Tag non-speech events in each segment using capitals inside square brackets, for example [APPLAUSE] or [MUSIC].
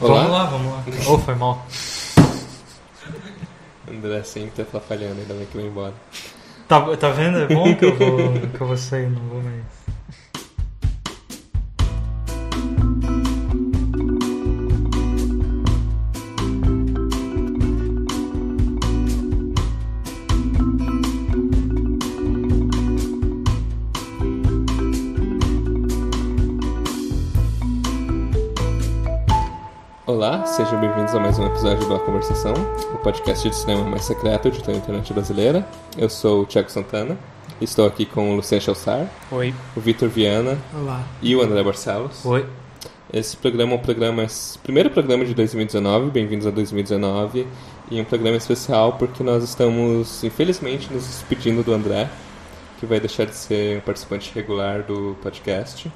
Olá. Vamos lá, vamos lá. Oh, foi mal. [LAUGHS] André sempre tá atrapalhando, ainda bem que vai embora. Tá, tá vendo? É bom que eu vou, que eu vou sair, não vou mais. Sejam bem-vindos a mais um episódio do A Conversação, o podcast de cinema mais secreto de toda a internet brasileira. Eu sou o Thiago Santana, estou aqui com o Luciano Chalsar, Oi. o Vitor Viana Olá. e o André Barcelos. Oi. Esse programa é um programa, primeiro programa de 2019, bem-vindos a 2019, e um programa especial porque nós estamos, infelizmente, nos despedindo do André, que vai deixar de ser um participante regular do podcast.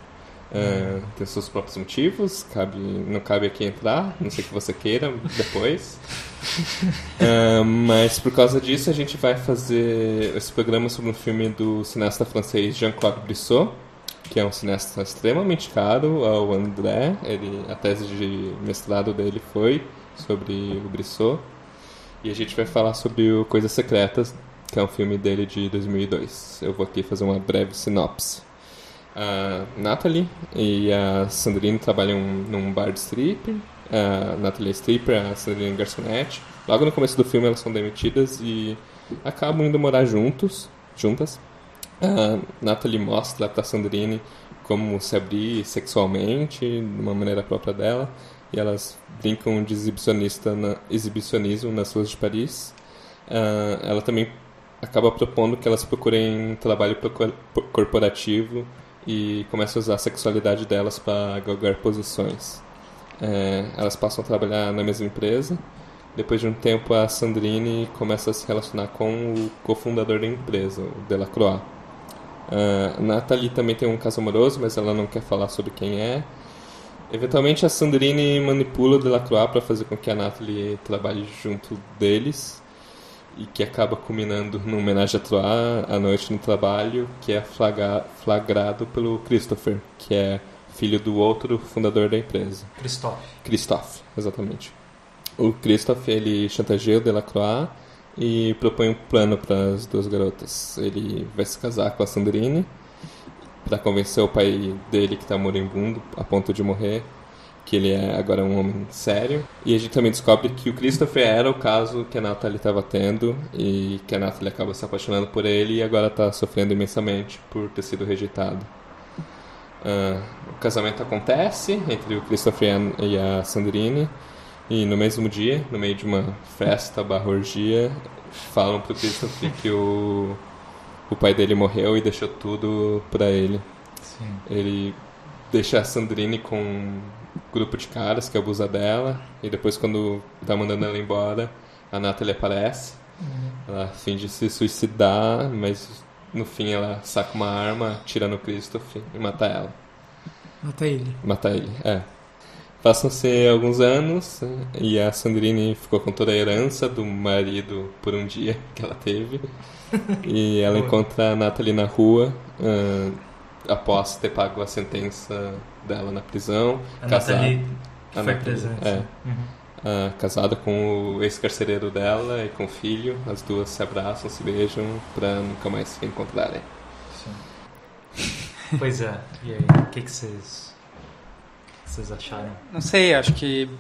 É, tem seus próprios motivos, cabe, não cabe aqui entrar, não sei que você queira depois. [LAUGHS] É, mas por causa disso a gente vai fazer esse programa sobre um filme do cineasta francês Jean-Claude Brissot, que é um cineasta extremamente caro ao André. Ele, a tese de mestrado dele foi sobre o Brissot. E a gente vai falar sobre o Coisas Secretas, que é um filme dele de 2002. Eu vou aqui fazer uma breve sinopse. A Natalie e a Sandrine trabalham num bar de stripper. A Natalie é stripper, a Sandrine é garçonete. Logo no começo do filme elas são demitidas e acabam indo morar juntos, juntas. A Natalie mostra para Sandrine como se abrir sexualmente, de uma maneira própria dela. E elas brincam de exibicionista na, exibicionismo nas ruas de Paris. Ah, ela também acaba propondo que elas procurem trabalho corporativo e começam a usar a sexualidade delas para galgar posições. É, elas passam a trabalhar na mesma empresa. Depois de um tempo, a Sandrine começa a se relacionar com o cofundador da empresa, o Delacroix. A Nathalie também tem um caso amoroso, mas ela não quer falar sobre quem é. Eventualmente, a Sandrine manipula o Delacroix para fazer com que a Nathalie trabalhe junto deles e que acaba culminando num homenagem a Troyes à noite no trabalho, que é flagra- flagrado pelo Christopher, que é filho do outro fundador da empresa. Christophe. Christophe, exatamente. O Christophe, ele chantageia o Delacroix e propõe um plano para as duas garotas. Ele vai se casar com a Sandrine para convencer o pai dele, que está moribundo, a ponto de morrer, que ele é agora um homem sério. E a gente também descobre que o Christopher era o caso que a Natalie estava tendo e que a Natalie acaba se apaixonando por ele e agora está sofrendo imensamente por ter sido rejeitado. Ah, o casamento acontece entre o Christopher e a- Sandrine e no mesmo dia, no meio de uma festa barra orgia, falam pro Christopher que o, o pai dele morreu e deixou tudo pra ele. Sim. Ele deixa a Sandrine com grupo de caras que abusa dela e depois quando tá mandando ela embora, a Natalie aparece. Ela finge se suicidar, mas no fim ela saca uma arma, tira no Christopher e mata ela. Mata ele. Matar ele, é. Passam-se alguns anos e a Sandrine ficou com toda a herança do marido por um dia [LAUGHS] que ela teve. [LAUGHS] E ela encontra a Natalie na rua ah, após ter pago a sentença dela na prisão. A casada- Nathalie a foi Nathalie, presente. é. Uhum. ah, casada com o ex-carcereiro dela e com o filho. As duas se abraçam, se beijam pra nunca mais se encontrarem. Sim. Pois é. E aí, o que que vocês vocês acharam? Não sei, acho que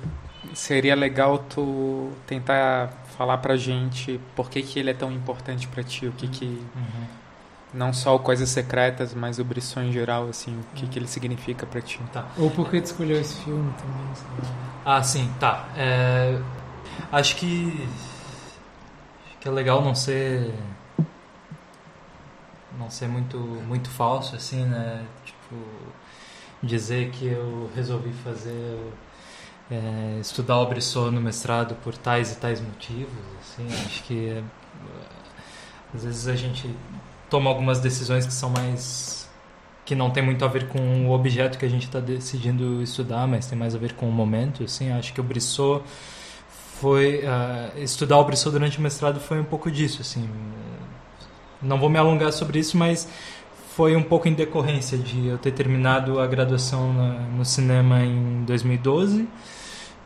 seria legal tu tentar falar pra gente por que, que ele é tão importante pra ti, o que que Uhum. Não só o coisas secretas, mas o Brisson em geral, assim, o que que ele significa pra ti. Tá. Ou por que tu escolheu esse filme também, lá. Ah, sim, tá. É, acho que acho que é legal não ser não ser muito muito falso assim, né? Tipo dizer que eu resolvi fazer é, estudar o Brissot no mestrado por tais e tais motivos, assim. Acho que é, às vezes a gente toma algumas decisões que são mais que não tem muito a ver com o objeto que a gente está decidindo estudar, mas tem mais a ver com o momento, assim. Acho que o Brissot foi ah, estudar o Brissot durante o mestrado foi um pouco disso, assim. Não vou me alongar sobre isso, mas foi um pouco em decorrência de eu ter terminado a graduação no cinema em 2012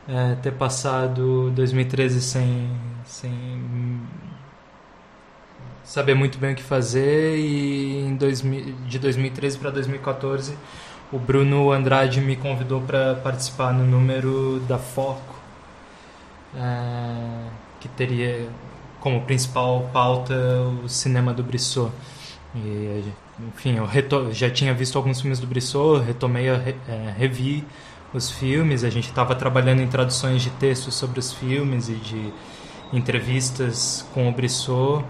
é, ter passado 2013 sem, sem saber muito bem o que fazer e em 2000, de 2013 para 2014 o Bruno Andrade me convidou para participar no número da Foco, é, que teria como principal pauta o cinema do Brissot. E, enfim, eu já tinha visto alguns filmes do Brissot, retomei, a, é, revi os filmes, a gente estava trabalhando em traduções de textos sobre os filmes e de entrevistas com o Brissot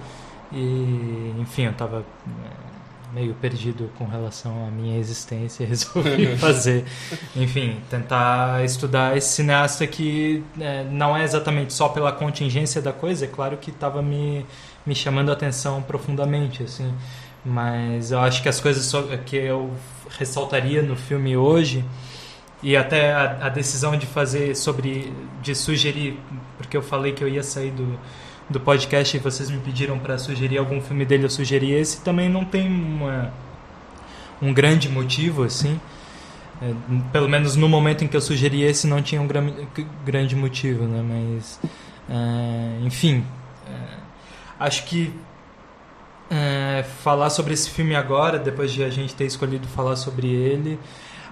e enfim eu estava é, meio perdido com relação à minha existência e [LAUGHS] resolvi [LAUGHS] fazer. Enfim tentar estudar esse cineasta que é, não é exatamente só pela contingência da coisa é claro que estava me me chamando a atenção profundamente assim. Mas eu acho que as coisas que eu ressaltaria no filme hoje e até a, a, decisão de fazer sobre de sugerir porque eu falei que eu ia sair do, do podcast e vocês me pediram para sugerir algum filme dele eu sugeri esse também não tem uma, um grande motivo assim é, pelo menos no momento em que eu sugeri esse não tinha um gra grande motivo né mas é, enfim é, acho que é, falar sobre esse filme agora depois de a gente ter escolhido falar sobre ele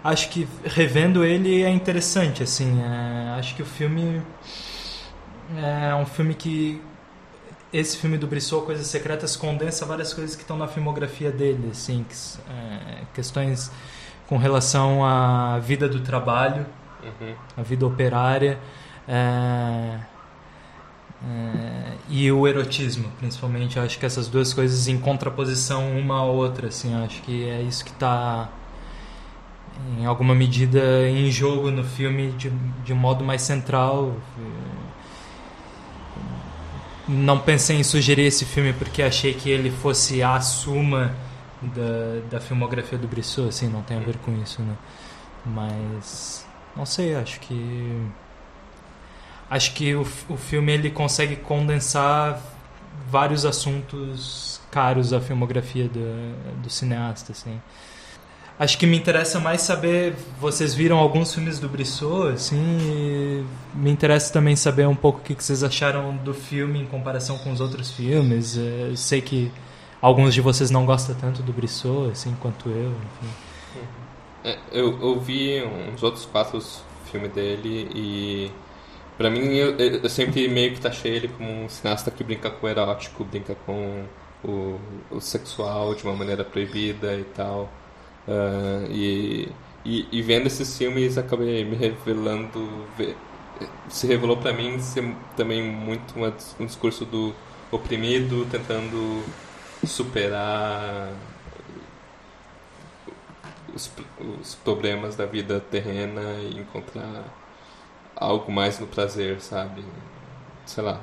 acho que revendo ele é interessante, assim. Acho que o filme é um filme que esse filme do Brissot, Coisas Secretas, condensa várias coisas que estão na filmografia dele, assim, que, é, questões com relação à vida do trabalho, uhum. a vida operária. É, é, e o erotismo, principalmente, acho que essas duas coisas em contraposição uma à outra, assim, acho que é isso que está em alguma medida em jogo no filme de, de um modo mais central. Não pensei em sugerir esse filme porque achei que ele fosse a suma da, da filmografia do Brissot, assim, não tem a ver com isso, né? Mas não sei, acho que acho que o, o filme ele consegue condensar vários assuntos caros à filmografia do, do cineasta, assim. Acho que me interessa mais saber. Vocês viram alguns filmes do Brissot, assim. me interessa também saber um pouco o que vocês acharam do filme em comparação com os outros filmes. É, eu sei que alguns de vocês não gostam tanto do Brissot, assim, quanto eu, enfim. É, eu, eu vi uns outros quatro filmes dele e. Pra mim, eu, eu sempre meio que taxei ele como um cineasta que brinca com o erótico, brinca com o, o sexual de uma maneira proibida e tal. Uh, e, e, e, vendo esses filmes acabei me revelando se revelou para mim ser também muito uma, um discurso do oprimido tentando superar os, os problemas da vida terrena e encontrar algo mais no prazer sabe? Sei lá.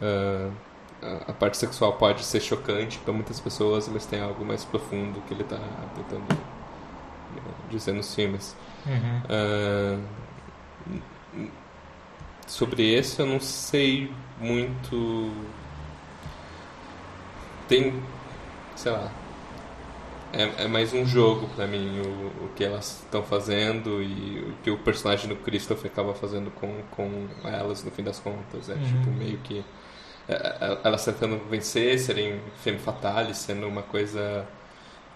Uh, a parte sexual pode ser chocante para muitas pessoas, mas tem algo mais profundo que ele está tentando eh, dizer nos filmes. Uhum. Uh, sobre esse eu não sei muito. Tem, sei lá, é, é mais um jogo para mim o, o que elas estão fazendo e o que o personagem do Christopher acaba fazendo com, com elas no fim das contas. É uhum. tipo meio que elas tentando vencer, serem femme fatales, sendo uma coisa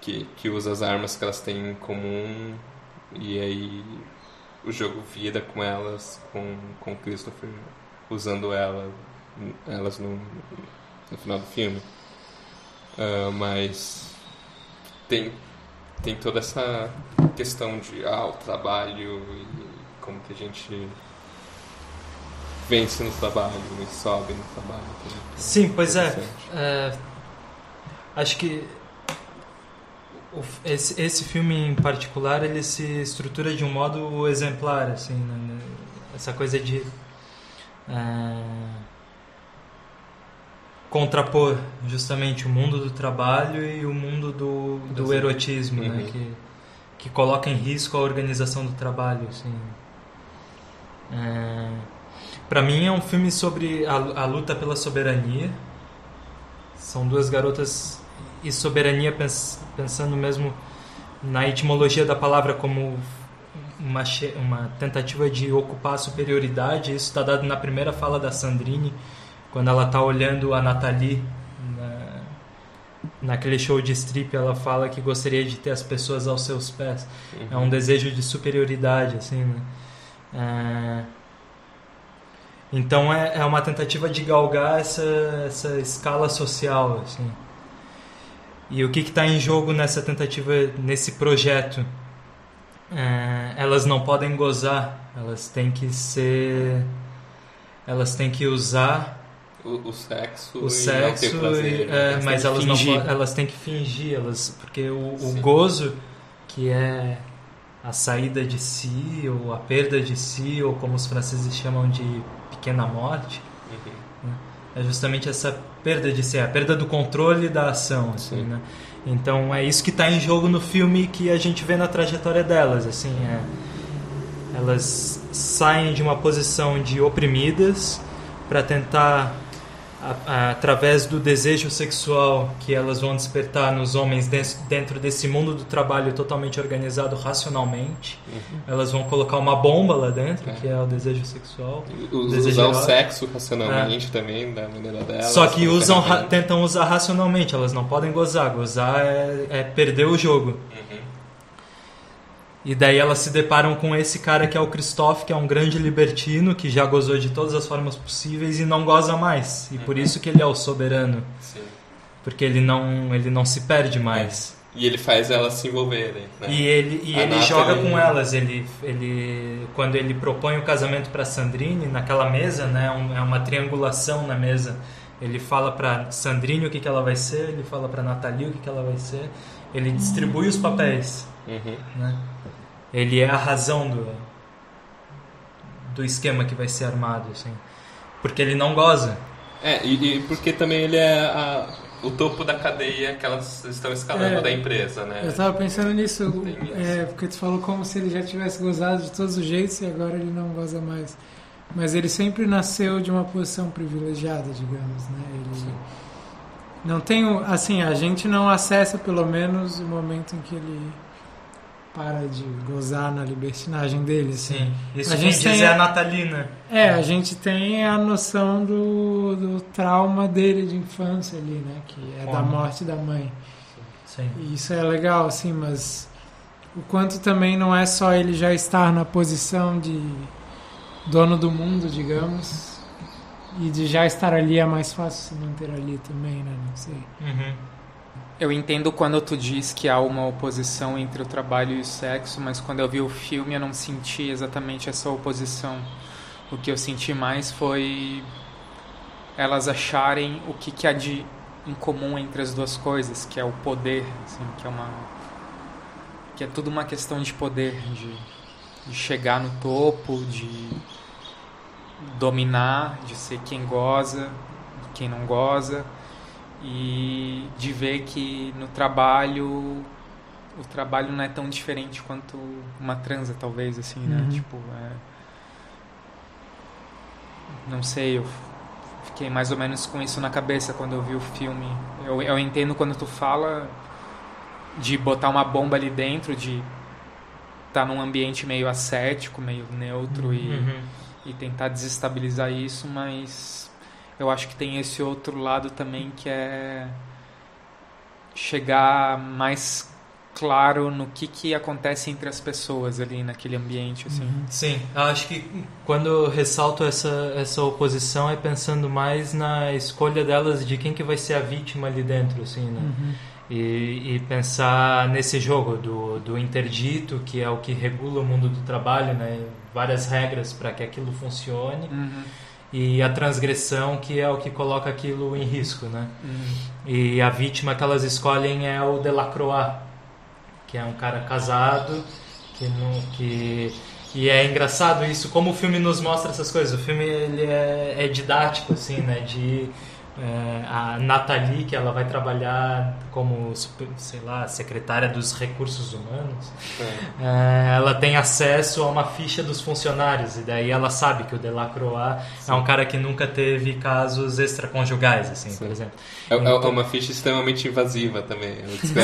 que, que usa as armas que elas têm em comum e aí o jogo vira com elas, com, com Christopher usando ela, elas no, no final do filme. Uh, mas tem, tem toda essa questão de ah, o trabalho e como que a gente vence no trabalho e sobe no trabalho. Sim, pois é. é. Acho que esse, esse filme em particular ele se estrutura de um modo exemplar, assim, né? né essa coisa de é, contrapor justamente o mundo do trabalho e o mundo do, do erotismo, né? uhum. né? que, que coloca em risco a organização do trabalho, assim. É, para mim é um filme sobre a, a, luta pela soberania. São duas garotas e soberania pens, pensando mesmo na etimologia da palavra como uma, uma tentativa de ocupar a superioridade. Isso está dado na primeira fala da Sandrine, quando ela está olhando a Nathalie na, naquele show de strip. Ela fala que gostaria de ter as pessoas aos seus pés. É um desejo de superioridade, assim, né? É, Então é, é uma tentativa de galgar essa, essa escala social, assim. E o que está em jogo nessa tentativa, nesse projeto? É, elas não podem gozar, elas têm que ser. Elas têm que usar O, o sexo o e sexo, ter prazer. e- né? é, mas têm que elas não fingir. elas têm que fingir, elas porque o, o gozo que é a saída de si ou a perda de si ou como os franceses chamam de pequena morte Uhum. é justamente essa perda de si, a perda do controle da ação, assim, Sim. né? Então é isso que está em jogo no filme que a gente vê na trajetória delas, assim, é, elas saem de uma posição de oprimidas para tentar a- através do desejo sexual que elas vão despertar nos homens dentro desse mundo do trabalho totalmente organizado racionalmente, elas vão colocar uma bomba lá dentro, É. que é o desejo sexual. Us- Desejo Usar o sexo racionalmente também, da maneira dela. Só que usam, ra- tentam usar racionalmente, elas não podem gozar. Gozar é, é perder o jogo. Uhum. E daí elas se deparam com esse cara que é o Christoph, que é um grande libertino, que já gozou de todas as formas possíveis e não goza mais. E por isso que ele é o soberano, Sim. porque ele não, ele não se perde mais. E ele faz elas se envolverem. Né? E ele, e A ele joga com elas. Ele, ele, quando ele propõe o casamento para Sandrine, naquela mesa, né, um- é uma triangulação na mesa. Ele fala para Sandrine o que, que ela vai ser, ele fala para Nathalie o que, que ela vai ser. Ele distribui os papéis. Uhum. né? Ele é a razão do, do esquema que vai ser armado, assim. Porque ele não goza. É, e, e porque também ele é a- o topo da cadeia que elas estão escalando É. da empresa, né? Eu tava pensando nisso, é, porque tu falou como se ele já tivesse gozado de todos os jeitos e agora ele não goza mais. Mas ele sempre nasceu de uma posição privilegiada, digamos, né? Ele não tem, o- assim, a gente não acessa pelo menos o momento em que ele para de gozar na libertinagem dele, assim. Isso A gente tem- é a Natalina. É, a gente tem a noção do, do trauma dele de infância ali, né? Que é da Como? morte da mãe. Sim. E isso é legal, assim, mas o quanto também não é só ele já estar na posição de dono do mundo, digamos, e de já estar ali é mais fácil se manter ali também, né? Não sei. Uhum. Eu entendo quando tu diz que há uma oposição entre o trabalho e o sexo, mas quando eu vi o filme eu não senti exatamente essa oposição. O que eu senti mais foi elas acharem o que, que há de em comum entre as duas coisas, que é o poder, assim, que é uma que é tudo uma questão de poder, de, de chegar no topo, de dominar, de ser quem goza, quem não goza e de ver que no trabalho o trabalho não é tão diferente quanto uma transa talvez assim né Uhum. tipo é... não sei eu fiquei mais ou menos com isso na cabeça quando eu vi o filme eu, eu entendo quando tu fala de botar uma bomba ali dentro de estar num ambiente meio ascético meio neutro e Uhum. e tentar desestabilizar isso, mas eu acho que tem esse outro lado também que é chegar mais claro no que, que acontece entre as pessoas ali naquele ambiente assim. Sim, eu acho que quando eu ressalto essa, essa oposição é pensando mais na escolha delas de quem que vai ser a vítima ali dentro, assim, né? E, e pensar nesse jogo do, do interdito, que é o que regula o mundo do trabalho, né? Várias regras para que aquilo funcione. Uhum. E a transgressão, que é o que coloca aquilo em risco, né? E a vítima que elas escolhem é o Delacroix, que é um cara casado, que não, que e é engraçado isso, como o filme nos mostra essas coisas. O filme ele é, é didático assim, né? De é, a Nathalie, que ela vai trabalhar como, sei lá, secretária dos recursos humanos, é. É, ela tem acesso a uma ficha dos funcionários e daí ela sabe que o Delacroix Sim. é um cara que nunca teve casos extraconjugais, assim, Sim. por exemplo. É, é então, uma ficha extremamente invasiva também.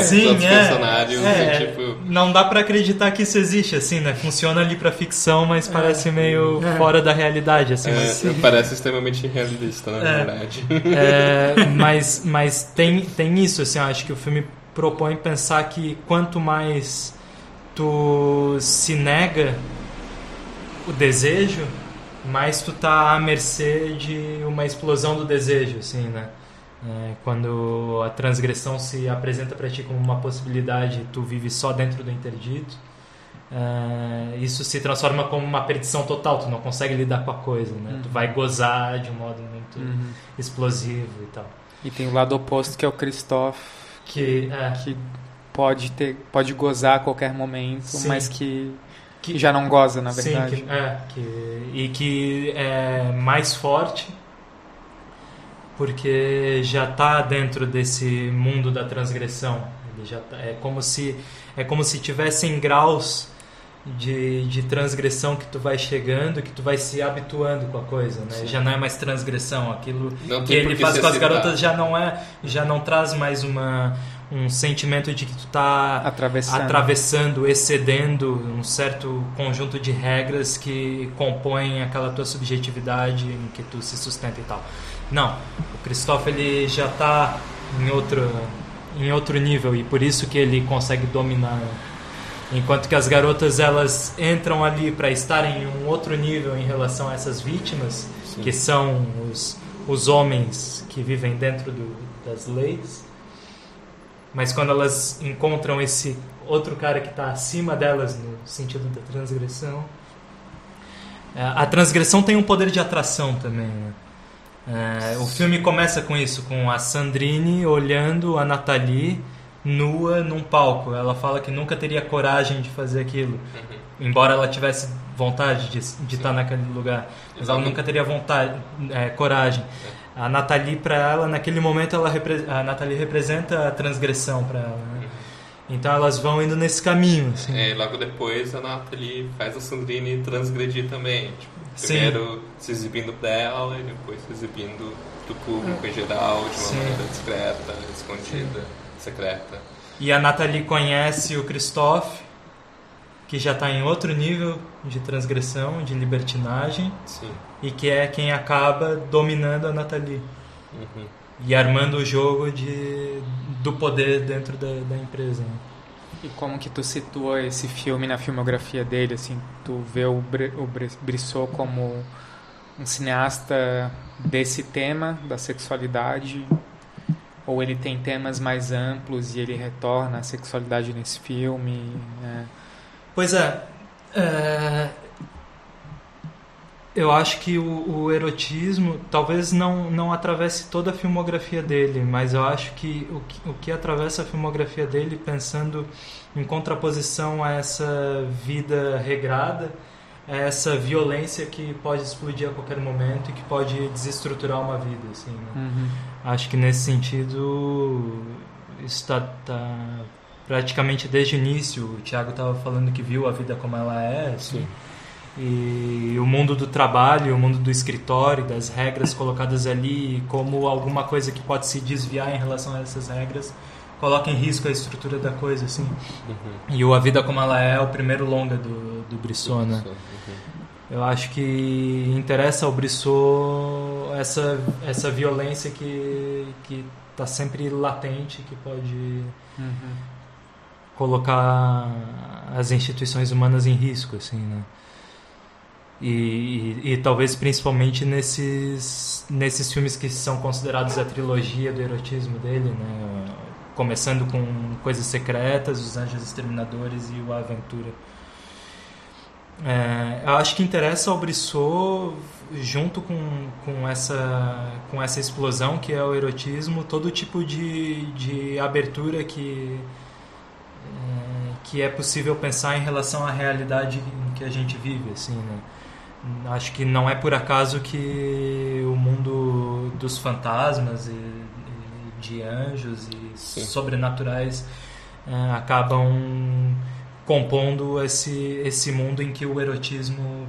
Sim, todos é, funcionários é, e, tipo... Não dá para acreditar que isso existe, assim, né? Funciona ali para ficção, mas parece meio fora da realidade, assim. Mas... Parece extremamente realista, na verdade. É, mas mas tem, tem isso, assim, eu acho que o filme propõe pensar que quanto mais tu se nega o desejo, mais tu tá à mercê de uma explosão do desejo, assim, né? É, quando a transgressão se apresenta para ti como uma possibilidade, tu vive só dentro do interdito. É, isso se transforma como uma perdição total. Tu não consegue lidar com a coisa, né? Uhum. Tu vai gozar de um modo muito uhum. explosivo e tal. E tem o lado oposto que é o Christoph, que, é. que pode ter, pode gozar a qualquer momento, Sim. mas que, que já não goza na verdade. Sim, que, é, que, e que é mais forte porque já está dentro desse mundo da transgressão. Ele já tá, é como se é como se tivessem graus de, de transgressão que tu vai chegando, que tu vai se habituando com a coisa, né? Sim. Já não é mais transgressão, aquilo não que ele faz com as garotas já não é, já não traz mais uma um sentimento de que tu está atravessando. atravessando, excedendo um certo conjunto de regras que compõem aquela tua subjetividade em que tu se sustenta e tal. Não, o Christoph ele já está em outro em outro nível e por isso que ele consegue dominar Enquanto que as garotas elas entram ali para estarem em um outro nível em relação a essas vítimas, Sim. que são os, os homens que vivem dentro do, das leis. Mas quando elas encontram esse outro cara que está acima delas no sentido da transgressão, é, a transgressão tem um poder de atração também. Né? É, o filme começa com isso, com a Sandrine olhando a Nathalie nua num palco. Ela fala que nunca teria coragem de fazer aquilo, uhum. embora ela tivesse vontade de, de estar naquele lugar, mas ela nunca teria vontade, é, coragem. A Nathalie para ela naquele momento ela a Nathalie representa a transgressão para ela. Né? Uhum. Então elas vão indo nesse caminho. Assim. É, logo depois a Nathalie faz a Sandrine transgredir também. Tipo, primeiro Sim. se exibindo dela e depois se exibindo do público em geral de uma Sim. maneira discreta, escondida. Sim secreta. E a Nathalie conhece o Christophe, que já está em outro nível de transgressão, de libertinagem, Sim. e que é quem acaba dominando a Nathalie. Uhum. E armando o jogo de, do poder dentro da, da empresa. Né? E como que tu situa esse filme na filmografia dele? Assim, tu vê o, Br o Brissot como um cineasta desse tema da sexualidade ou ele tem temas mais amplos e ele retorna à sexualidade nesse filme? Né? Pois é, é, eu acho que o, o, erotismo talvez não, não atravesse toda a filmografia dele, mas eu acho que o, que o que atravessa a filmografia dele, pensando em contraposição a essa vida regrada, essa violência que pode explodir a qualquer momento e que pode desestruturar uma vida, assim. Né? Uhum. Acho que nesse sentido está tá praticamente desde o início. O Thiago estava falando que viu a vida como ela é, assim. E o mundo do trabalho, o mundo do escritório, das regras colocadas ali, como alguma coisa que pode se desviar em relação a essas regras, coloca em risco a estrutura da coisa, assim. Uhum. E o A Vida Como Ela É, é o primeiro longa do, do Brisson, né? Uhum. Eu acho que interessa ao Brissot essa, essa violência que que está sempre latente, que pode uhum. colocar as instituições humanas em risco, assim, né? E, e, e, talvez principalmente nesses, nesses filmes que são considerados a trilogia do erotismo dele, né? Começando com Coisas Secretas, Os Anjos Exterminadores e O Aventura. É, eu acho que interessa ao Brissot, junto com, com, essa, com essa explosão que é o erotismo, todo tipo de, de abertura que, é, que é possível pensar em relação à realidade em que a gente vive. Assim, né? Acho que não é por acaso que o mundo dos fantasmas e, de anjos e Sim. sobrenaturais é, acabam compondo esse, esse mundo em que o erotismo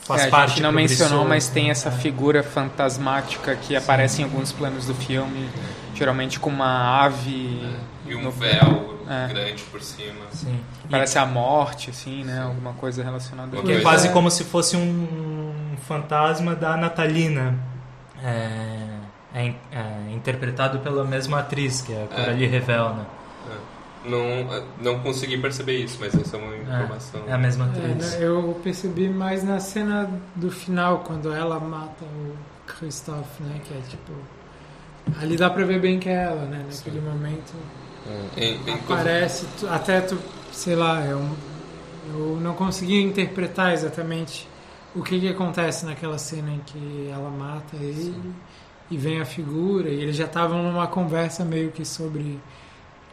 faz É, a parte gente não do mencionou, mas tem né? essa É. figura fantasmática que aparece em alguns planos do filme, geralmente com uma ave E um no- véu É. grande por cima. Sim. E- Parece a morte, assim, né? Alguma coisa relacionada a Que é quase como se fosse um fantasma da Natalina. É, é é interpretado pela mesma atriz, que é a Coralie Revel, né? É. Não, não consegui perceber isso, mas essa é uma informação. É a mesma É, atriz. né, eu percebi mais na cena do final, quando ela mata o Christophe, né? Que é tipo. Ali dá pra ver bem que é ela, né? Naquele momento. É, em- em- Aparece, tu- até tu, sei lá, eu, eu não consegui interpretar exatamente o que, que acontece naquela cena em que ela mata ele e vem a figura, e eles já estavam numa conversa meio que sobre.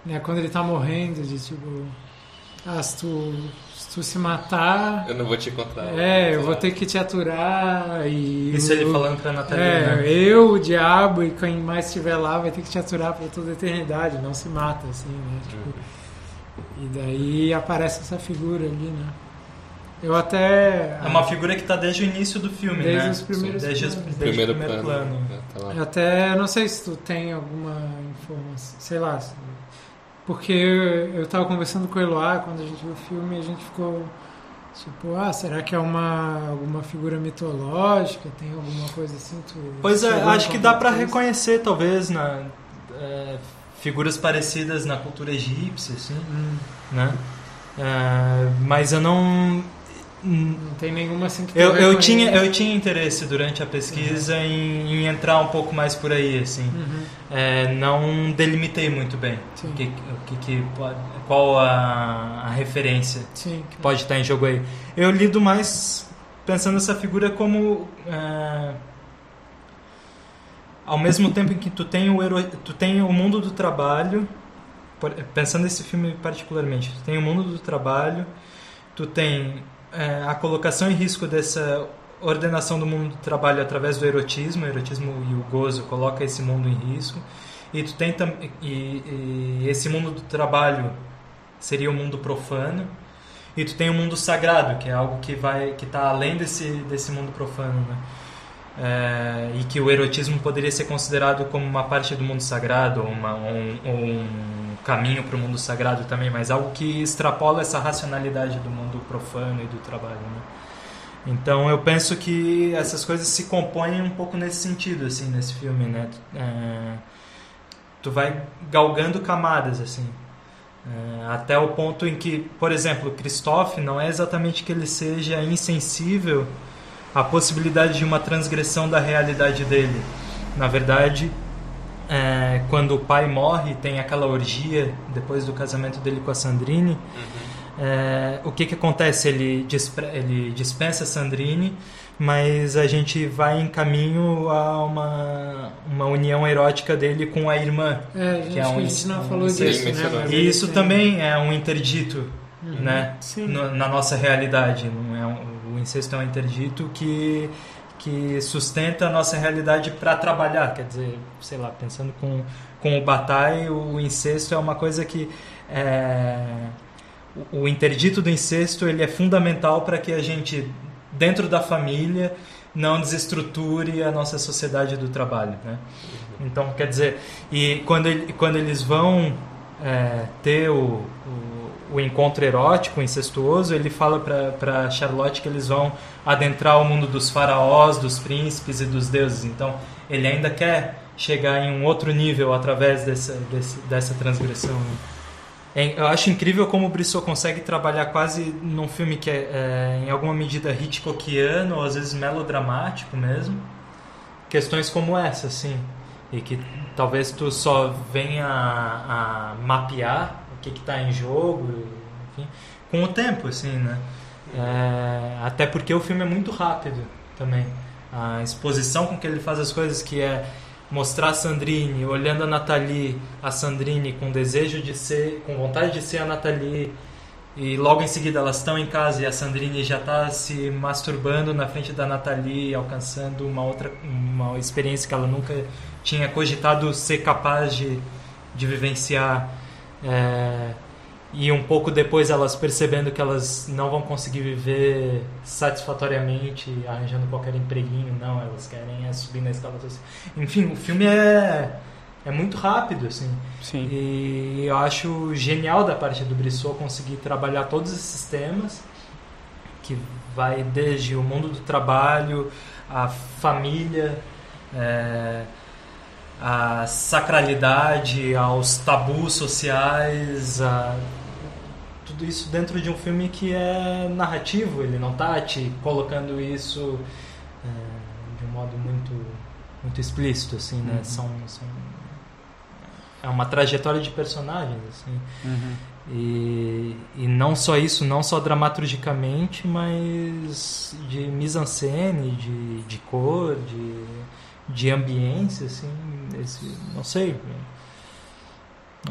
Né, quando ele tá morrendo, de tipo. Ah, se tu, se tu se matar. Eu não vou te contar. É, eu vou ter que te aturar e. Isso ele falando pra Natalina. É, né? eu, o diabo e quem mais estiver lá vai ter que te aturar por toda a eternidade, não se mata, assim, né? Tipo, e daí aparece essa figura ali, né? Eu até. É uma figura que tá desde o início do filme, Desde né? os primeiros desde, os- desde Primeiro, o primeiro plano. plano. É, tá até não sei se tu tem alguma informação, sei lá. Porque eu, eu tava conversando com o Eloá quando a gente viu o filme e a gente ficou tipo, ah, será que é uma alguma figura mitológica? Tem alguma coisa assim? Tu Pois é, acho que dá isso? reconhecer, talvez, na, é, figuras parecidas na cultura egípcia, assim, Hum, né? É, mas eu não... não tem nenhuma assim que Eu, eu, tinha, eu tinha interesse durante a pesquisa em, em entrar um pouco mais por aí, assim. Uhum. É, não delimitei muito bem Sim. o que, o que, qual a, a referência Sim. que pode estar em jogo aí. Eu lido mais pensando essa figura como é, ao mesmo [LAUGHS] tempo em que tu tem o hero, tu tem o mundo do trabalho, pensando nesse filme particularmente, tu tem o mundo do trabalho, tu tem é, a colocação em risco dessa ordenação do mundo do trabalho através do erotismo, o erotismo e o gozo coloca esse mundo em risco, e tu tem tam- e, e esse mundo do trabalho seria o mundo profano, e tu tem o mundo sagrado, que é algo que vai que está além desse desse mundo profano, né? É, e que o erotismo poderia ser considerado como uma parte do mundo sagrado, uma, um, ou um caminho para o mundo sagrado também, mas algo que extrapola essa racionalidade do mundo profano e do trabalho. Né? Então eu penso que essas coisas se compõem um pouco nesse sentido, assim, nesse filme, né? É, tu vai galgando camadas, assim. É, até o ponto em que, por exemplo, Christophe não é exatamente que ele seja insensível à possibilidade de uma transgressão da realidade dele. Na verdade, é, quando o pai morre, tem aquela orgia depois do casamento dele com a Sandrine. É, o que, que acontece? Ele, dispre- ele dispensa a Sandrine, mas a gente vai em caminho a uma, uma união erótica dele com a irmã. É, a gente, Que é um a gente não ins- falou um disso, incesto. né? E isso tem- também é um interdito, né? Sim. No- na nossa realidade. Não é um- o incesto é um interdito que, que sustenta a nossa realidade para trabalhar. Quer dizer, sei lá, pensando com, com o Bataille, o incesto é uma coisa que. é, o, interdito do incesto ele é fundamental para que a gente, dentro da família, não desestruture a nossa sociedade do trabalho. Né? Então, quer dizer, e quando, quando eles vão é, ter o, o, o encontro erótico, incestuoso, ele fala para Charlotte que eles vão adentrar o mundo dos faraós, dos príncipes e dos deuses. Então, ele ainda quer chegar em um outro nível através dessa, desse, dessa transgressão. né? É, Eu acho incrível como o Brissot consegue trabalhar quase num filme que é, é, em alguma medida Hitchcockiano, ou às vezes melodramático mesmo, questões como essa, assim, e que talvez tu só venha a, a mapear que está em jogo, enfim, com o tempo, assim, né? É, até porque o filme é muito rápido também. A exposição com que ele faz as coisas, que é mostrar a Sandrine, olhando a Nathalie, a Sandrine com desejo de ser, com vontade de ser a Nathalie, e logo em seguida elas estão em casa e a Sandrine já está se masturbando na frente da Nathalie, alcançando uma outra uma experiência que ela nunca tinha cogitado ser capaz de, de vivenciar. É, e um pouco depois elas percebendo que elas não vão conseguir viver satisfatoriamente arranjando qualquer empreguinho, não, elas querem é subir na escala social. Enfim, o filme é é muito rápido, assim. Sim. E eu acho genial da parte do Brissot conseguir trabalhar todos esses temas, que vai desde o mundo do trabalho, a família, é, a sacralidade, aos tabus sociais, a, tudo isso dentro de um filme que é narrativo, ele não está te colocando isso é, de um modo muito muito explícito assim né uhum. são, são é uma trajetória de personagens assim uhum. e, e não só isso não só dramaturgicamente mas de mise-en-scène de, de cor de, de ambiência assim esse não sei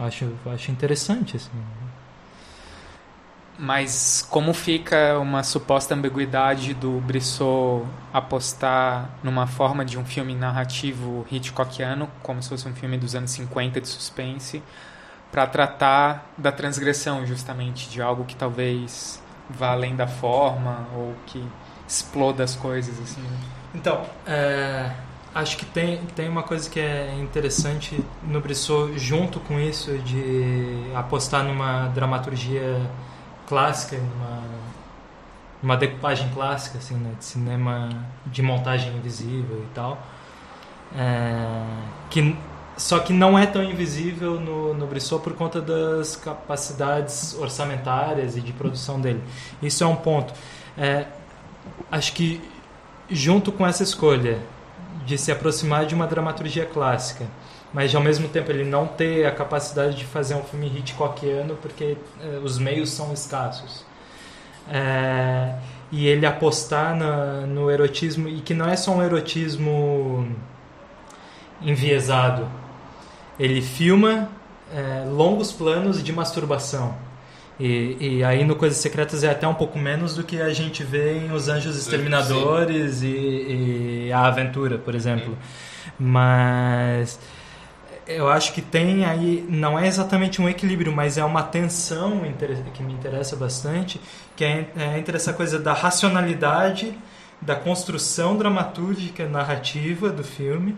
acho acho interessante assim mas como fica uma suposta ambiguidade do Brissot apostar numa forma de um filme narrativo Hitchcockiano, como se fosse um filme dos anos 50 de suspense, para tratar da transgressão justamente de algo que talvez vá além da forma ou que exploda as coisas assim. Então, é, acho que tem, tem uma coisa que é interessante no Brissot junto com isso de apostar numa dramaturgia clássica, numa, numa decupagem clássica, assim, né, de cinema de montagem invisível e tal. É, que, só que não é tão invisível no, no Brissot por conta das capacidades orçamentárias e de produção dele. Isso é um ponto. É, acho que junto com essa escolha de se aproximar de uma dramaturgia clássica mas ao mesmo tempo ele não ter a capacidade de fazer um filme Hitchcockiano porque eh, os meios são escassos. É, e ele apostar na, no erotismo, e que não é só um erotismo enviesado. Ele filma é, longos planos de masturbação. E, e, aí no Coisas Secretas é até um pouco menos do que a gente vê em Os Anjos Exterminadores e, e, A Aventura, por exemplo. Mas eu acho que tem aí, não é exatamente um equilíbrio, mas é uma tensão que me interessa bastante, que é, é entre essa coisa da racionalidade, da construção dramatúrgica, narrativa do filme,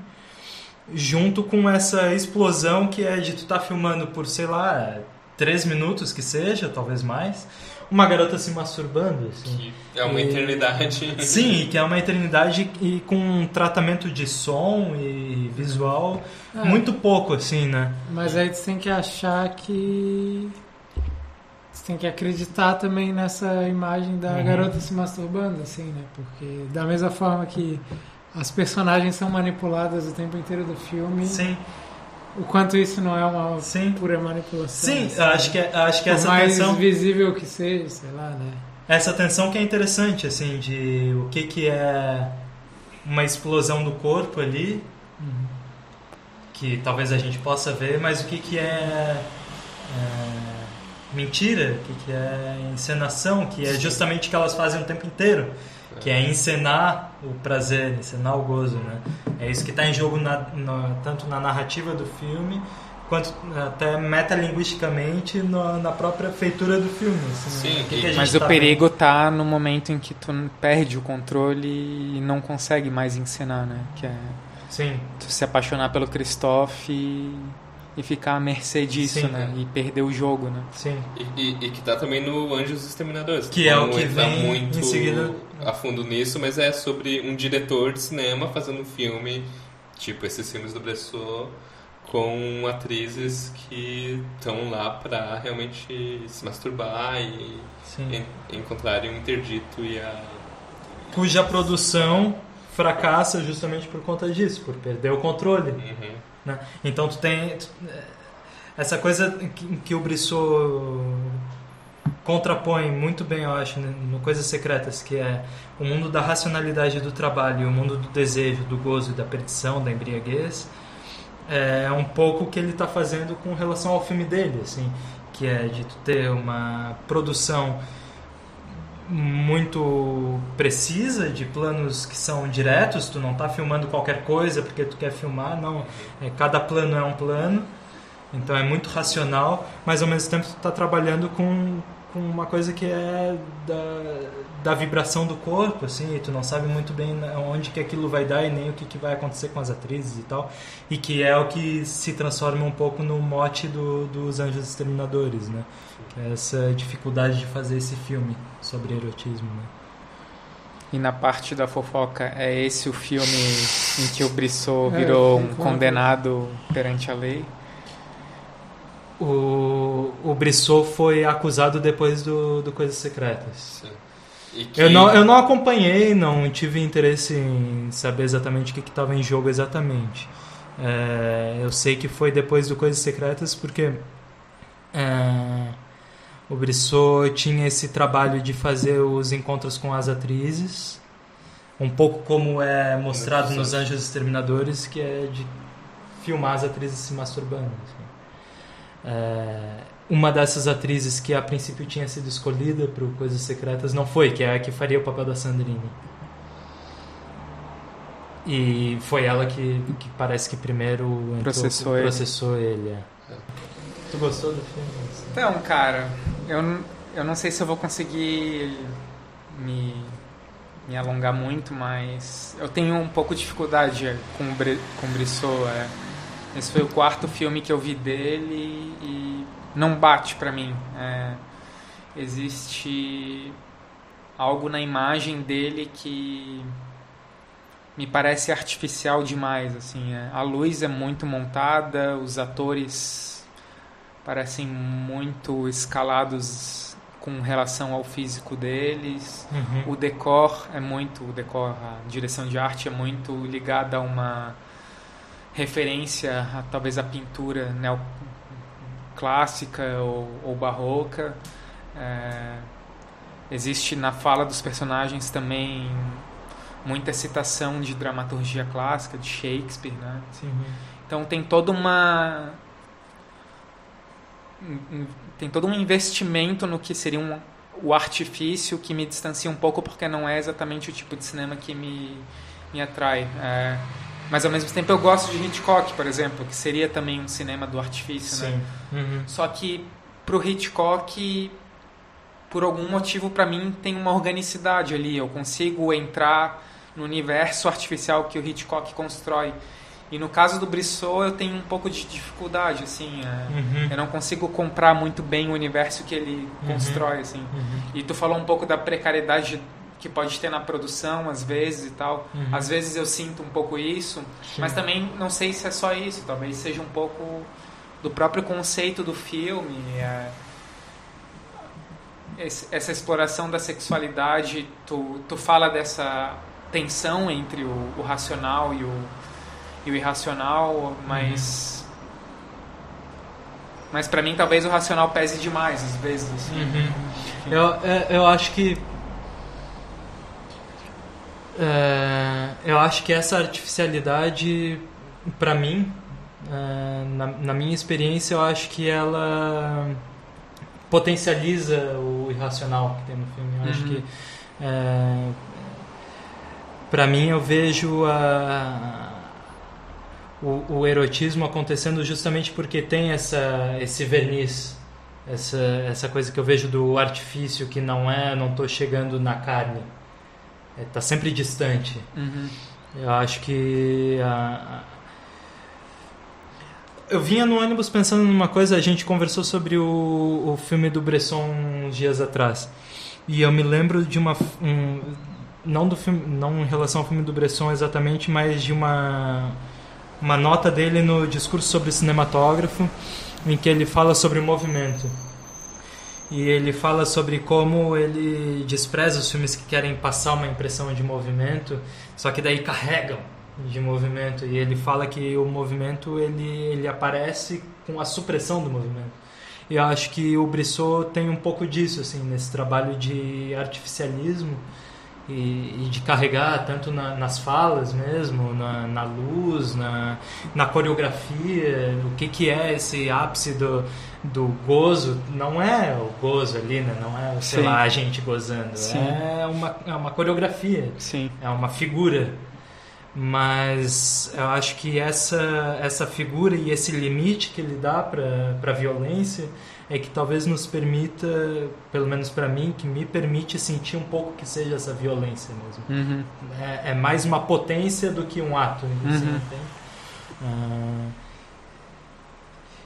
junto com essa explosão que é de tu tá filmando por, sei lá, três minutos que seja, talvez mais, uma garota se masturbando. Assim. Que é uma e, eternidade. Sim, que é uma eternidade e com um tratamento de som e visual é. muito pouco, assim, né? Mas aí você tem que achar que. Você tem que acreditar também nessa imagem da uhum. garota se masturbando, assim, né? Porque da mesma forma que as personagens são manipuladas o tempo inteiro do filme. Sim o quanto isso não é uma Sim. pura manipulação. Sim, assim, acho que, é, acho que essa mais tensão... visível que seja, sei lá, né? Essa tensão que é interessante, assim, de o que, que é uma explosão do corpo ali, uhum. que talvez a gente possa ver, mas o que, que é, é mentira, o que, que é encenação, que é justamente o que elas fazem o tempo inteiro que é encenar o prazer, encenar o gozo, né? É isso que está em jogo na, na, tanto na narrativa do filme quanto até metalinguisticamente no, na própria feitura do filme. Assim, Sim, né? que que mas tá o perigo vendo? tá no momento em que tu perde o controle e não consegue mais encenar, né? Que é Sim. tu se apaixonar pelo Christophe e e ficar à mercê disso, Sim, né? E perder o jogo, né? Sim. E, e, e, que tá também no Anjos Exterminadores. Que é o que vem muito em seguida... a fundo nisso, mas é sobre um diretor de cinema fazendo um filme, tipo esses filmes do Bressot, com atrizes que estão lá para realmente se masturbar e en encontrarem um interdito e a... Cuja produção fracassa justamente por conta disso, por perder o controle. Uhum. Né? Então tu tem tu, essa coisa que, que o Brissot contrapõe muito bem, eu acho, né, no Coisas Secretas, que é o mundo da racionalidade do trabalho, o mundo do desejo, do gozo e da perdição, da embriaguez, é um pouco o que ele está fazendo com relação ao filme dele, assim, que é de tu ter uma produção muito precisa de planos que são diretos, tu não está filmando qualquer coisa porque tu quer filmar, não, é, cada plano é um plano, então é muito racional, mas ao mesmo tempo tu está trabalhando com, com uma coisa que é da, da vibração do corpo, assim, tu não sabe muito bem onde que aquilo vai dar e nem o que, que vai acontecer com as atrizes e tal, e que é o que se transforma um pouco no mote do, dos Anjos Exterminadores, né? Essa dificuldade de fazer esse filme sobre erotismo, né? E na parte da fofoca, é esse o filme em que o Brissot é, virou um condenado perante a lei? O, o Brissot foi acusado depois do, do Coisas Secretas. Que... Eu, não, eu não acompanhei, não tive interesse em saber exatamente o que estava em jogo exatamente. É, eu sei que foi depois do Coisas Secretas porque é, o Brissot tinha esse trabalho de fazer os encontros com as atrizes, um pouco como é mostrado nos Anjos Exterminadores, que é de filmar as atrizes se masturbando. Assim. É, uma dessas atrizes que a princípio tinha sido escolhida para Coisas Secretas não foi, que é a que faria o papel da Sandrine. E foi ela que, que parece que primeiro entrou, processou, processou ele. ele é. Tu gostou do filme? Então, cara, eu, eu não sei se eu vou conseguir me, me alongar muito, mas eu tenho um pouco de dificuldade com o, com Brissot. É. Esse foi o quarto filme que eu vi dele e não bate para mim. É, existe algo na imagem dele que me parece artificial demais. Assim, é. a luz é muito montada, os atores parecem muito escalados com relação ao físico deles. Uhum. O decor é muito, o decor, a direção de arte é muito ligada a uma referência, a, talvez a pintura neoclássica ou, ou barroca. É, existe na fala dos personagens também muita citação de dramaturgia clássica de Shakespeare, né? Uhum. Então tem toda uma tem todo um investimento no que seria um, o artifício que me distancia um pouco porque não é exatamente o tipo de cinema que me, me atrai. É, mas ao mesmo tempo eu gosto de Hitchcock, por exemplo, que seria também um cinema do artifício, né? Sim. né? Uhum. Só que pro Hitchcock, por algum motivo para mim tem uma organicidade ali. Eu consigo entrar no universo artificial que o Hitchcock constrói. E no caso do Brissot eu tenho um pouco de dificuldade, assim, é, uhum. eu não consigo comprar muito bem o universo que ele uhum. constrói, assim. Uhum. E tu falou um pouco da precariedade que pode ter na produção às vezes e tal. Uhum. Às vezes eu sinto um pouco isso, Sim. mas também não sei se é só isso, talvez seja um pouco do próprio conceito do filme. É, essa exploração da sexualidade, tu, tu fala dessa tensão entre o, o racional e o e o irracional, mas. Uhum. Mas para mim talvez o racional pese demais às vezes. Assim. Uhum. Eu, eu acho que. É, eu acho que essa artificialidade, para mim, é, na, na, minha experiência, eu acho que ela potencializa o irracional que tem no filme. Eu uhum. acho que. É, para mim, eu vejo a o, o, erotismo acontecendo justamente porque tem essa, esse verniz, essa, essa coisa que eu vejo do artifício que não é, não estou chegando na carne, está é, sempre distante. Uhum. Eu acho que a, a, eu vinha no ônibus pensando numa coisa, a gente conversou sobre o, o filme do Bresson uns dias atrás. E eu me lembro de uma um, não do filme, não em relação ao filme do Bresson exatamente, mas de uma uma nota dele no discurso sobre cinematógrafo, em que ele fala sobre o movimento. E ele fala sobre como ele despreza os filmes que querem passar uma impressão de movimento, só que daí carregam de movimento. E ele fala que o movimento ele, ele aparece com a supressão do movimento. E eu acho que o Brissot tem um pouco disso, assim, nesse trabalho de artificialismo e, e de carregar tanto na, nas falas mesmo, na, na luz, na, na coreografia, o que, que é esse ápice do, do gozo. Não é o gozo ali, né? não é, sei Sim. lá, a gente gozando. Sim. É uma, é uma coreografia, Sim. é uma figura. Mas eu acho que essa, essa figura e esse limite que ele dá para a violência é que talvez nos permita, pelo menos para mim, que me permite sentir um pouco que seja essa violência mesmo. Uhum. É, é mais uma potência do que um ato. Assim, Uhum. Ah,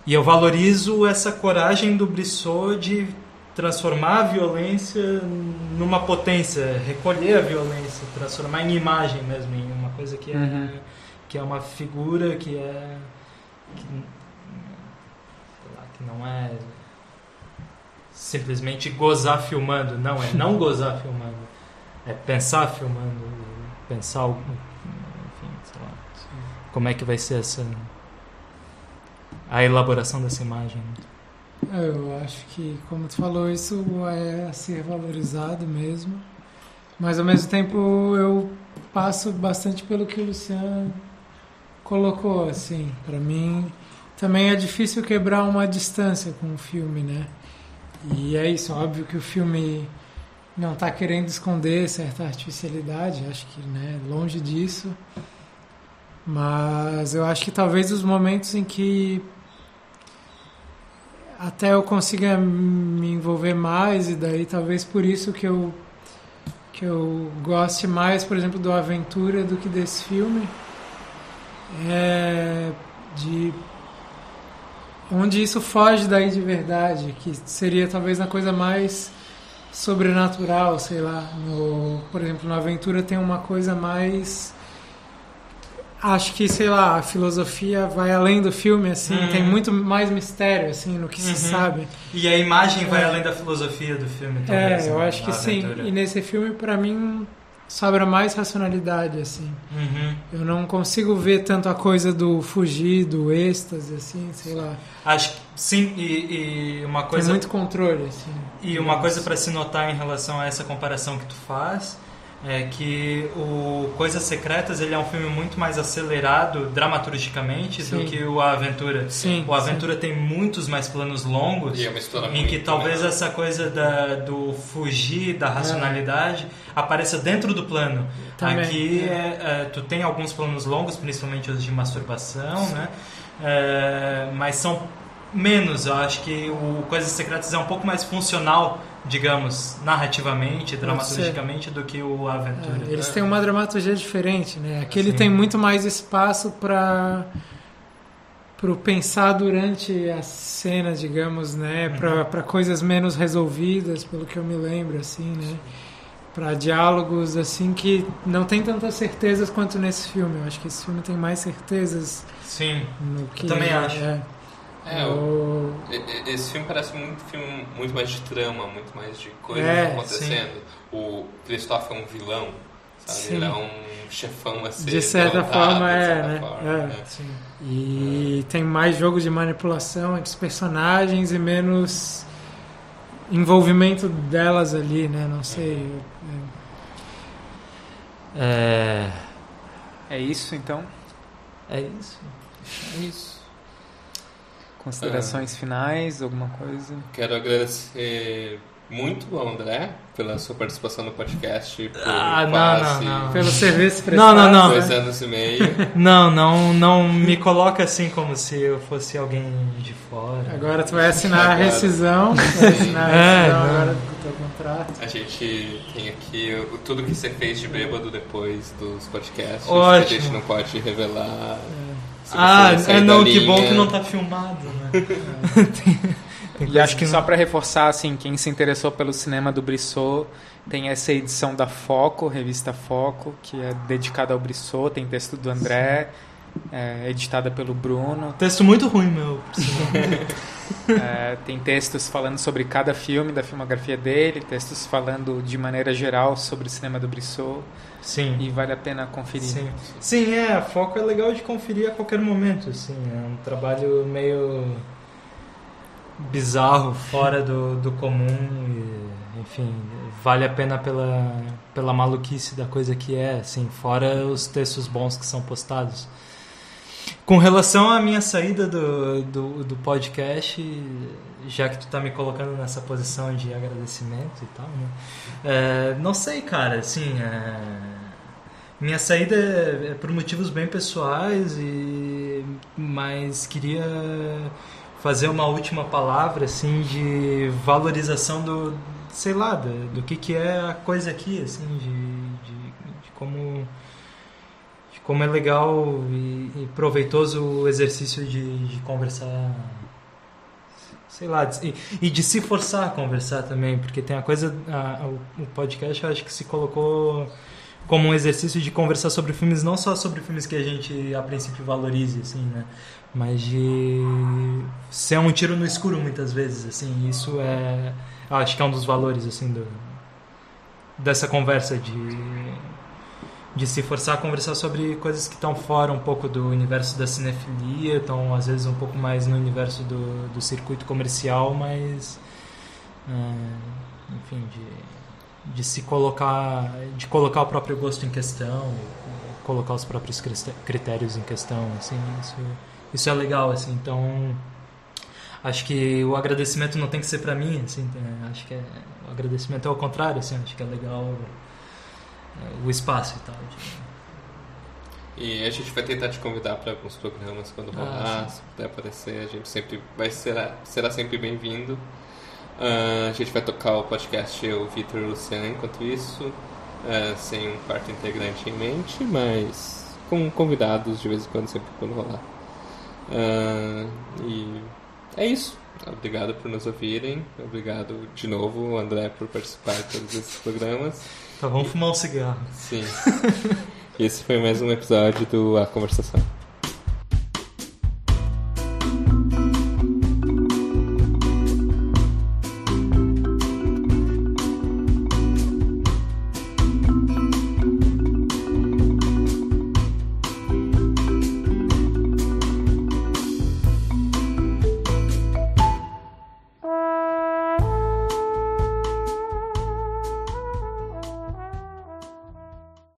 e eu valorizo essa coragem do Brissot de transformar a violência numa potência, recolher a violência, transformar em imagem mesmo, em uma coisa que é, Uhum. que é uma figura, que é. Que, lá, que não é simplesmente gozar filmando, não, é não gozar filmando, é pensar filmando, pensar. Enfim, sei lá. Como é que vai ser essa. a elaboração dessa imagem. Eu acho que, como tu falou, isso é a ser valorizado mesmo. Mas ao mesmo tempo eu passo bastante pelo que o Luciano colocou, assim. Para mim também é difícil quebrar uma distância com o filme, né? E é isso, óbvio que o filme não está querendo esconder certa artificialidade, acho que, né, longe disso. Mas eu acho que talvez os momentos em que até eu consiga me envolver mais e daí talvez por isso que eu que eu goste mais, por exemplo, do Aventura do que desse filme é de onde isso foge daí de verdade, que seria talvez na coisa mais sobrenatural, sei lá. No, por exemplo, na Aventura tem uma coisa mais acho que, sei lá, a filosofia vai além do filme, assim, Uhum. tem muito mais mistério, assim, no que se Uhum. sabe. E a imagem vai É. além da filosofia do filme também. É, eu acho que sim. E nesse filme, pra mim, sobra mais racionalidade, assim. Uhum. Eu não consigo ver tanto a coisa do fugir, do êxtase, assim, sei lá. Acho que sim, e, e uma Tem coisa muito controle, assim. E uma coisa para se notar em relação a essa comparação que tu faz é que o Coisas Secretas ele é um filme muito mais acelerado dramaturgicamente do Sim. que o A Aventura. Sim, O Aventura tem muitos mais planos longos E é uma história em que talvez menor. essa coisa da, do fugir da racionalidade apareça dentro do plano. Também, Aqui é. é, é, tu tem alguns planos longos, principalmente os de masturbação, né? É, mas são menos. Eu acho que o Coisas Secretas é um pouco mais funcional, digamos, narrativamente, dramaturgicamente, do que o Aventura. É, eles têm uma dramaturgia diferente, né? Aquele Sim. tem muito mais espaço para pro pensar durante a cena, digamos, né? Uhum. Para coisas menos resolvidas, pelo que eu me lembro, assim, né? Para diálogos assim que não tem tantas certezas quanto nesse filme. Eu acho que esse filme tem mais certezas Sim. no que também acho. É, É, o- esse filme parece muito filme muito mais de trama, muito mais de coisas É, acontecendo. O Christoph é um vilão, sabe? Sim. Ele é um chefão a ser de certa derrotado, forma de é, certa né? forma, É. né? Sim. E tem mais jogo de manipulação entre os personagens e menos envolvimento delas ali, né? Não sei. É, É isso, então? é isso. Isso. Considerações finais, alguma coisa? Quero agradecer muito ao André pela sua participação no podcast por Ah, não, quase não, não. Pelo [LAUGHS] serviço Não, prestado. não, não. dois né? anos e meio. Não, não, não [LAUGHS] me coloca assim como se eu fosse alguém de fora. Agora tu vai assinar a Agora. rescisão. Vai assinar a É, rescisão não. agora do teu contrato. A gente tem aqui tudo que você fez de bêbado depois dos podcasts. Que a Ótimo. gente não pode revelar. Você Ah, é não, que bom que não tá filmado, né? [LAUGHS] E acho que só para reforçar, assim, quem se interessou pelo cinema do Brissot, tem essa edição da Foco, revista Foco, que é dedicada ao Brissot, tem texto do André, é, editada pelo Bruno, Texto muito ruim, meu. [LAUGHS] É, tem textos falando sobre cada filme da filmografia dele, textos falando de maneira geral sobre o cinema do Brissot, Sim. e vale a pena conferir. Sim. Sim, é, a foco é legal de conferir a qualquer momento, assim, é um trabalho meio bizarro, fora do, do comum enfim, vale a pena pela, pela maluquice da coisa que é, assim, fora os textos bons que são postados. Com relação à minha saída do, do, do podcast, já que tu tá me colocando nessa posição de agradecimento e tal, né? É, não sei, cara, assim, é, minha saída é, é por motivos bem pessoais, e mas queria fazer uma última palavra, assim, de valorização do, sei lá, do, do que, que é a coisa aqui, assim, de, de, de como de como é legal e, e proveitoso o exercício de, de conversar sei lá, e, e, de se forçar a conversar também, porque tem a coisa, a, a, o podcast eu acho que se colocou como um exercício de conversar sobre filmes, não só sobre filmes que a gente a princípio valorize, assim, né, mas de ser um tiro no escuro muitas vezes, assim, isso é, acho que é um dos valores, assim, do, dessa conversa de de se forçar a conversar sobre coisas que estão fora um pouco do universo da cinefilia, estão às vezes um pouco mais no universo do, do circuito comercial, mas é, enfim, de, de se colocar, de colocar o próprio gosto em questão, colocar os próprios critérios em questão, assim, isso, isso é legal, assim, então acho que o agradecimento não tem que ser para mim, assim, é, acho que é, o agradecimento é ao contrário, assim, acho que é legal o espaço e tal. De... E a gente vai tentar te convidar para alguns programas quando ah, rolar, ah, se puder aparecer, a gente sempre vai será, será sempre bem-vindo. Uh, a gente vai tocar o podcast eu, Vitor e o Luciano enquanto isso, uh, sem um quarto integrante em mente, mas com convidados de vez em quando, sempre quando rolar. Uh, e é isso. Obrigado por nos ouvirem. Obrigado de novo, André, por participar de todos esses programas. Tá, vamos fumar um cigarro. Sim. [LAUGHS] Esse foi mais um episódio do A Conversação.